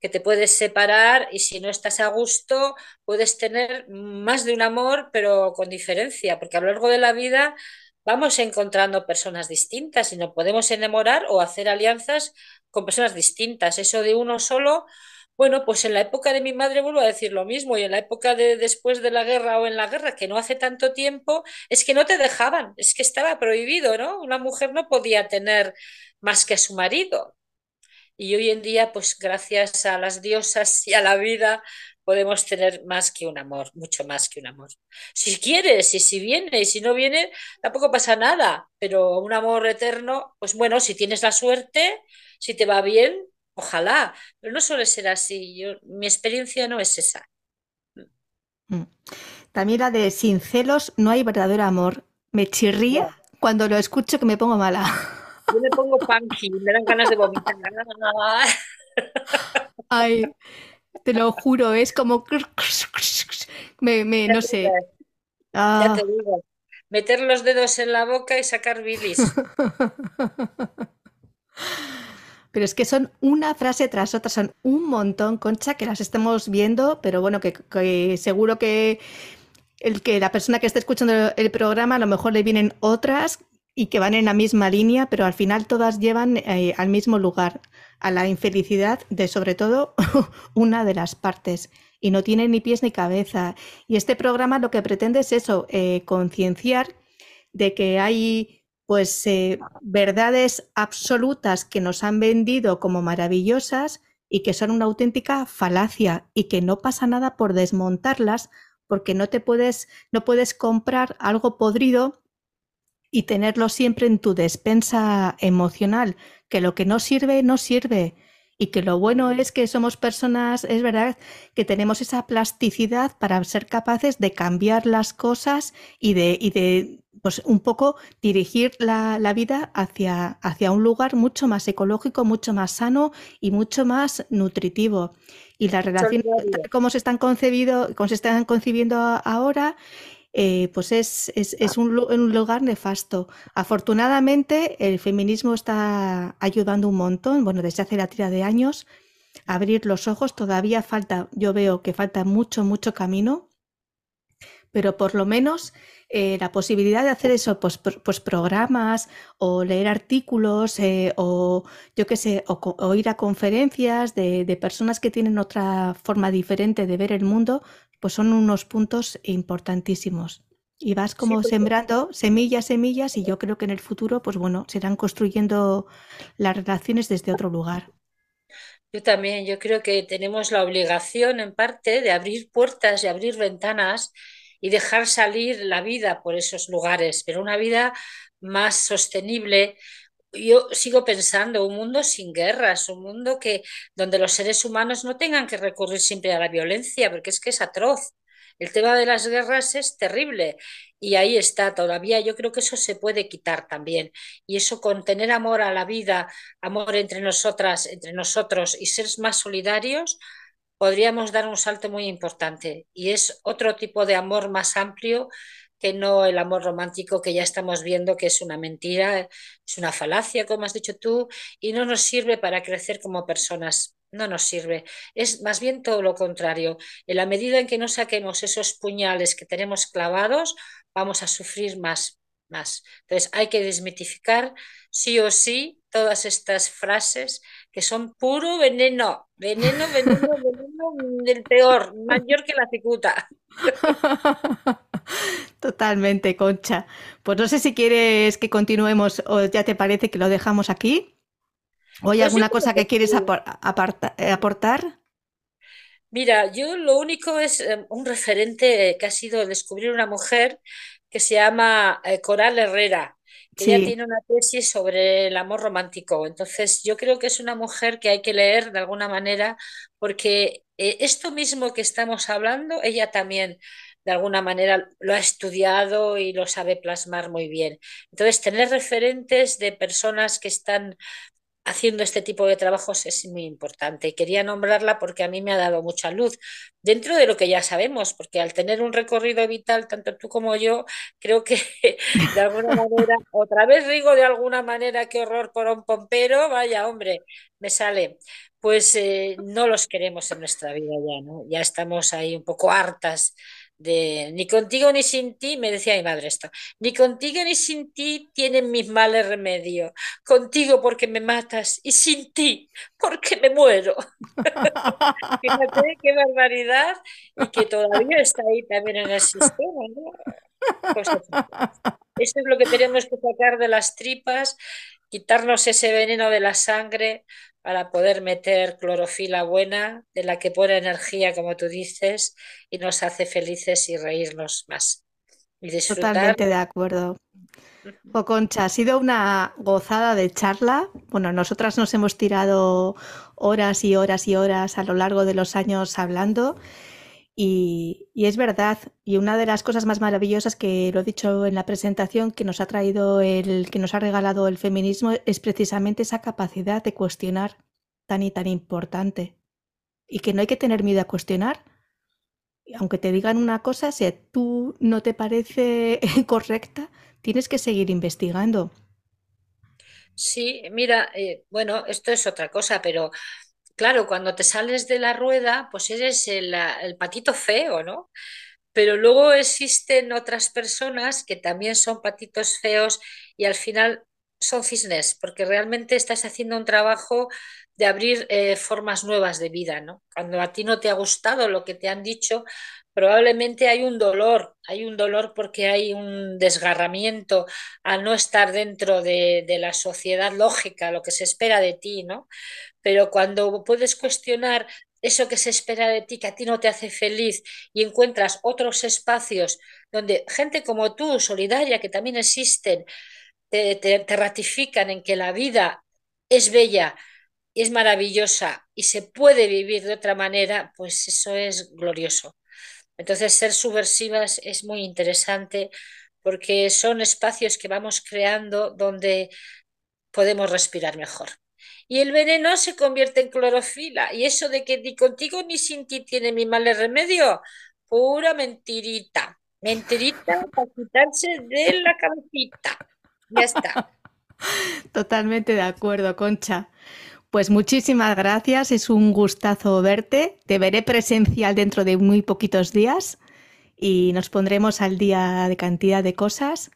que te puedes separar y si no estás a gusto, puedes tener más de un amor, pero con diferencia, porque a lo largo de la vida vamos encontrando personas distintas y no podemos enamorar o hacer alianzas con personas distintas. Eso de uno solo, bueno, pues en la época de mi madre vuelvo a decir lo mismo y en la época de después de la guerra o en la guerra, que no hace tanto tiempo, es que no te dejaban, es que estaba prohibido, ¿no? Una mujer no podía tener más que a su marido. Y hoy en día, pues gracias a las diosas y a la vida, podemos tener más que un amor, mucho más que un amor. Si quieres y si viene y si no viene, tampoco pasa nada, pero un amor eterno, pues bueno, si tienes la suerte, si te va bien, ojalá, pero no suele ser así. Yo, mi experiencia no es esa. Mm. También la de sin celos no hay verdadero amor. Me chirría cuando lo escucho que me pongo mala. Yo me pongo punky, me dan ganas de vomitar. Ay, te lo juro, es como... Me, me, no sé. Ya Ah, te digo, meter los dedos en la boca y sacar bilis. pero es que son una frase tras otra, son un montón, Concha, que las estamos viendo, pero bueno, que, que seguro que el que la persona que esté escuchando el programa a lo mejor le vienen otras y que van en la misma línea, pero al final todas llevan eh, al mismo lugar, a la infelicidad de sobre todo una de las partes y no tiene ni pies ni cabeza. Y este programa lo que pretende es eso, eh, concienciar de que hay pues eh, verdades absolutas que nos han vendido como maravillosas y que son una auténtica falacia y que no pasa nada por desmontarlas porque no te puedes no puedes comprar algo podrido y tenerlo siempre en tu despensa emocional, que lo que no sirve no sirve. Y que lo bueno es que somos personas, es verdad, que tenemos esa plasticidad para ser capaces de cambiar las cosas y de, y de pues, un poco dirigir la, la vida hacia, hacia un lugar mucho más ecológico, mucho más sano y mucho más nutritivo. Y las relaciones, tal como se están concebido, como se están concibiendo ahora, eh, pues es, es, es un, un lugar nefasto. Afortunadamente, el feminismo está ayudando un montón, bueno, desde hace la tira de años, a abrir los ojos. Todavía falta, yo veo que falta mucho, mucho camino, pero por lo menos eh, la posibilidad de hacer eso, pues, pues programas o leer artículos eh, o yo qué sé, o, o ir a conferencias de, de personas que tienen otra forma diferente de ver el mundo, pues son unos puntos importantísimos. Y vas como sembrando semillas, semillas, y yo creo que en el futuro, pues bueno, se irán construyendo las relaciones desde otro lugar. yo también, yo creo que tenemos la obligación en parte de abrir puertas y abrir ventanas y dejar salir la vida por esos lugares, pero una vida más sostenible. Yo sigo pensando un mundo sin guerras, un mundo que donde los seres humanos no tengan que recurrir siempre a la violencia, porque es que es atroz. El tema de las guerras es terrible y ahí está todavía. Yo creo que eso se puede quitar también. Y eso con tener amor a la vida, amor entre nosotras, entre nosotros y ser más solidarios, podríamos dar un salto muy importante. Y es otro tipo de amor más amplio que no el amor romántico que ya estamos viendo que es una mentira, es una falacia, como has dicho tú, y no nos sirve para crecer como personas. No nos sirve. Es más bien todo lo contrario. En la medida en que no saquemos esos puñales que tenemos clavados, vamos a sufrir más, más. Entonces hay que desmitificar sí o sí todas estas frases que son puro veneno, veneno, veneno, veneno del peor, mayor que la cicuta. Totalmente, Concha. Pues no sé si quieres que continuemos o ya te parece que lo dejamos aquí. ¿O hay alguna cosa que quieres eh, aportar? Mira, yo lo único es eh, un referente que ha sido descubrir una mujer que se llama eh, Coral Herrera, que ella Sí, tiene una tesis sobre el amor romántico. Entonces, yo creo que es una mujer que hay que leer de alguna manera porque eh, esto mismo que estamos hablando, ella también de alguna manera lo ha estudiado y lo sabe plasmar muy bien. Entonces, tener referentes de personas que están haciendo este tipo de trabajos es muy importante. Quería nombrarla porque a mí me ha dado mucha luz, dentro de lo que ya sabemos, porque al tener un recorrido vital, tanto tú como yo, creo que de alguna manera, otra vez digo de alguna manera, qué horror por un pompero, vaya hombre, me sale. Pues eh, no los queremos en nuestra vida ya, ¿no? Ya estamos ahí un poco hartas de ni contigo ni sin ti, me decía mi madre esto, ni contigo ni sin ti tienen mis males remedio contigo porque me matas y sin ti porque me muero. Fíjate qué barbaridad y que todavía está ahí también en el sistema, ¿no? Pues eso es lo que tenemos que sacar de las tripas, quitarnos ese veneno de la sangre, para poder meter clorofila buena, de la que pone energía, como tú dices, y nos hace felices y reírnos más. Y disfrutar. Totalmente de acuerdo. O Concha, ha sido una gozada de charla. Bueno, nosotras nos hemos tirado horas y horas y horas a lo largo de los años hablando. Y, es verdad, y una de las cosas más maravillosas que lo he dicho en la presentación que nos ha traído el, que nos ha regalado el feminismo es precisamente esa capacidad de cuestionar tan y tan importante. Y que no hay que tener miedo a cuestionar. Aunque te digan una cosa, si a tú no te parece correcta, tienes que seguir investigando. Sí, mira, eh, bueno, esto es otra cosa, pero claro, cuando te sales de la rueda, pues eres el, el patito feo, ¿no? Pero luego existen otras personas que también son patitos feos y al final son cisnes, porque realmente estás haciendo un trabajo de abrir eh, formas nuevas de vida, ¿no? Cuando a ti no te ha gustado lo que te han dicho, probablemente hay un dolor, hay un dolor porque hay un desgarramiento al no estar dentro de, de la sociedad lógica, lo que se espera de ti, ¿no? Pero cuando puedes cuestionar eso que se espera de ti, que a ti no te hace feliz, y encuentras otros espacios donde gente como tú, solidaria, que también existen, te, ratifican en que la vida es bella y es maravillosa y se puede vivir de otra manera, pues eso es glorioso. Entonces, ser subversivas es muy interesante porque son espacios que vamos creando donde podemos respirar mejor. Y el veneno se convierte en clorofila. Y eso de que ni contigo ni sin ti tiene mi mal remedio, pura mentirita. Mentirita para quitarse de la cabecita. Ya está. Totalmente de acuerdo, Concha. Pues muchísimas gracias, es un gustazo verte. Te veré presencial dentro de muy poquitos días y nos pondremos al día de cantidad de cosas.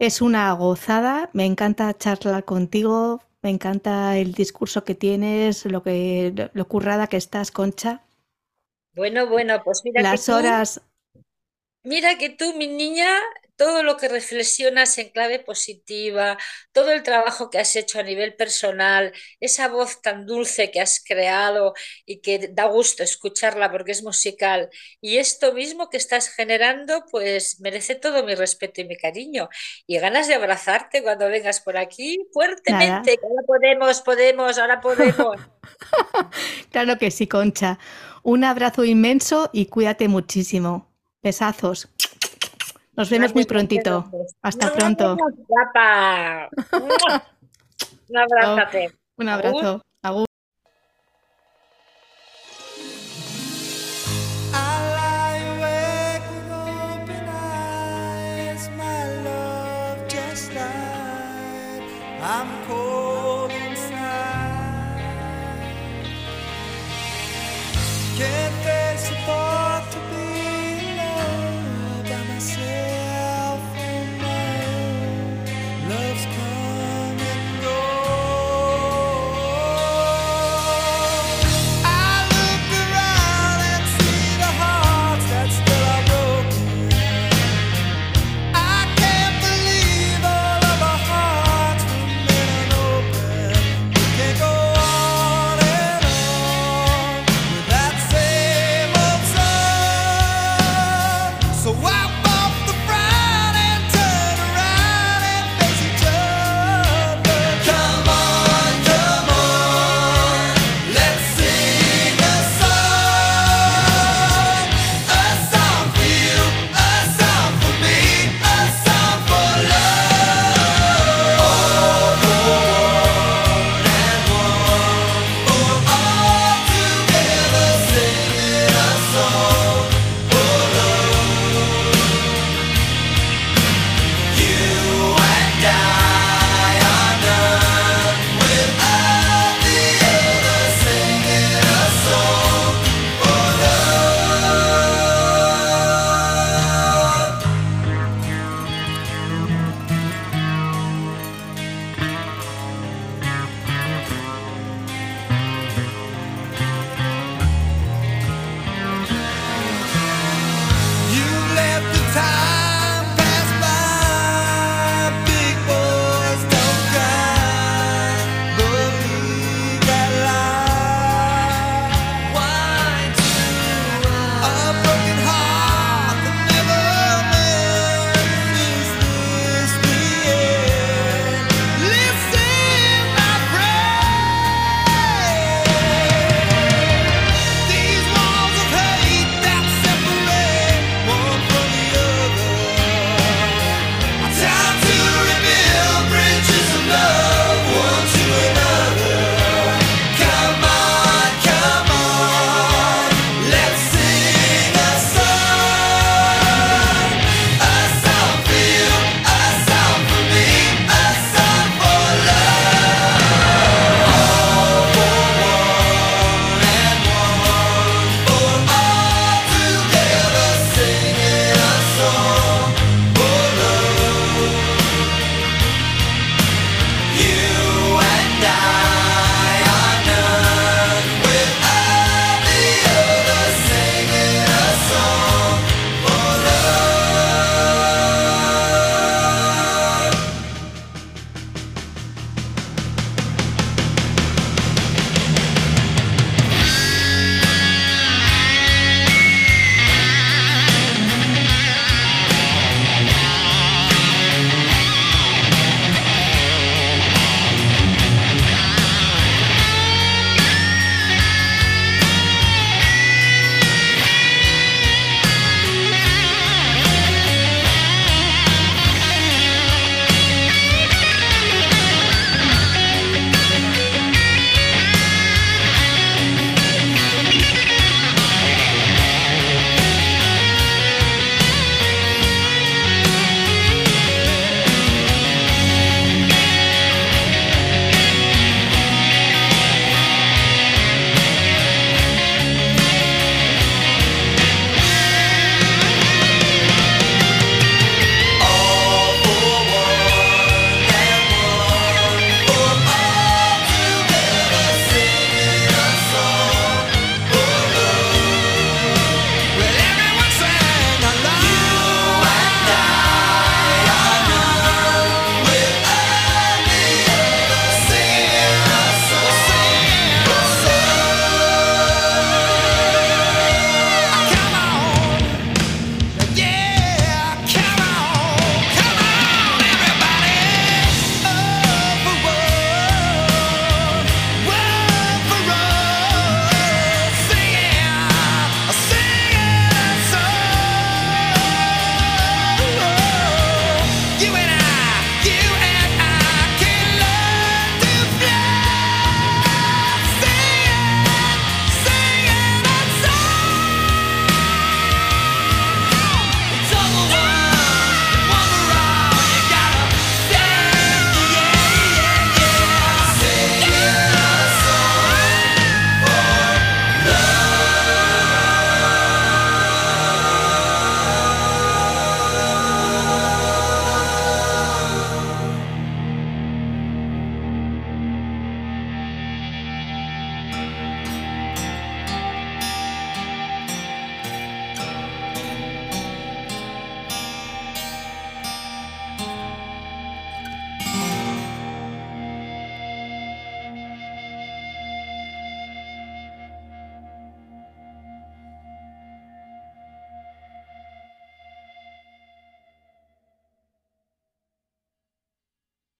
Es una gozada, me encanta charlar contigo, me encanta el discurso que tienes, lo que lo currada que estás, Concha. Bueno, bueno, pues mira Las horas Mira que tú, mi niña, todo lo que reflexionas en clave positiva, todo el trabajo que has hecho a nivel personal, esa voz tan dulce que has creado y que da gusto escucharla porque es musical, y esto mismo que estás generando, pues merece todo mi respeto y mi cariño. Y ganas de abrazarte cuando vengas por aquí fuertemente. Ahora podemos, podemos, ahora podemos. claro que sí, Concha. Un abrazo inmenso y cuídate muchísimo. Besazos. Nos vemos muy prontito. Hasta pronto. Un abrazo. Un abrazo.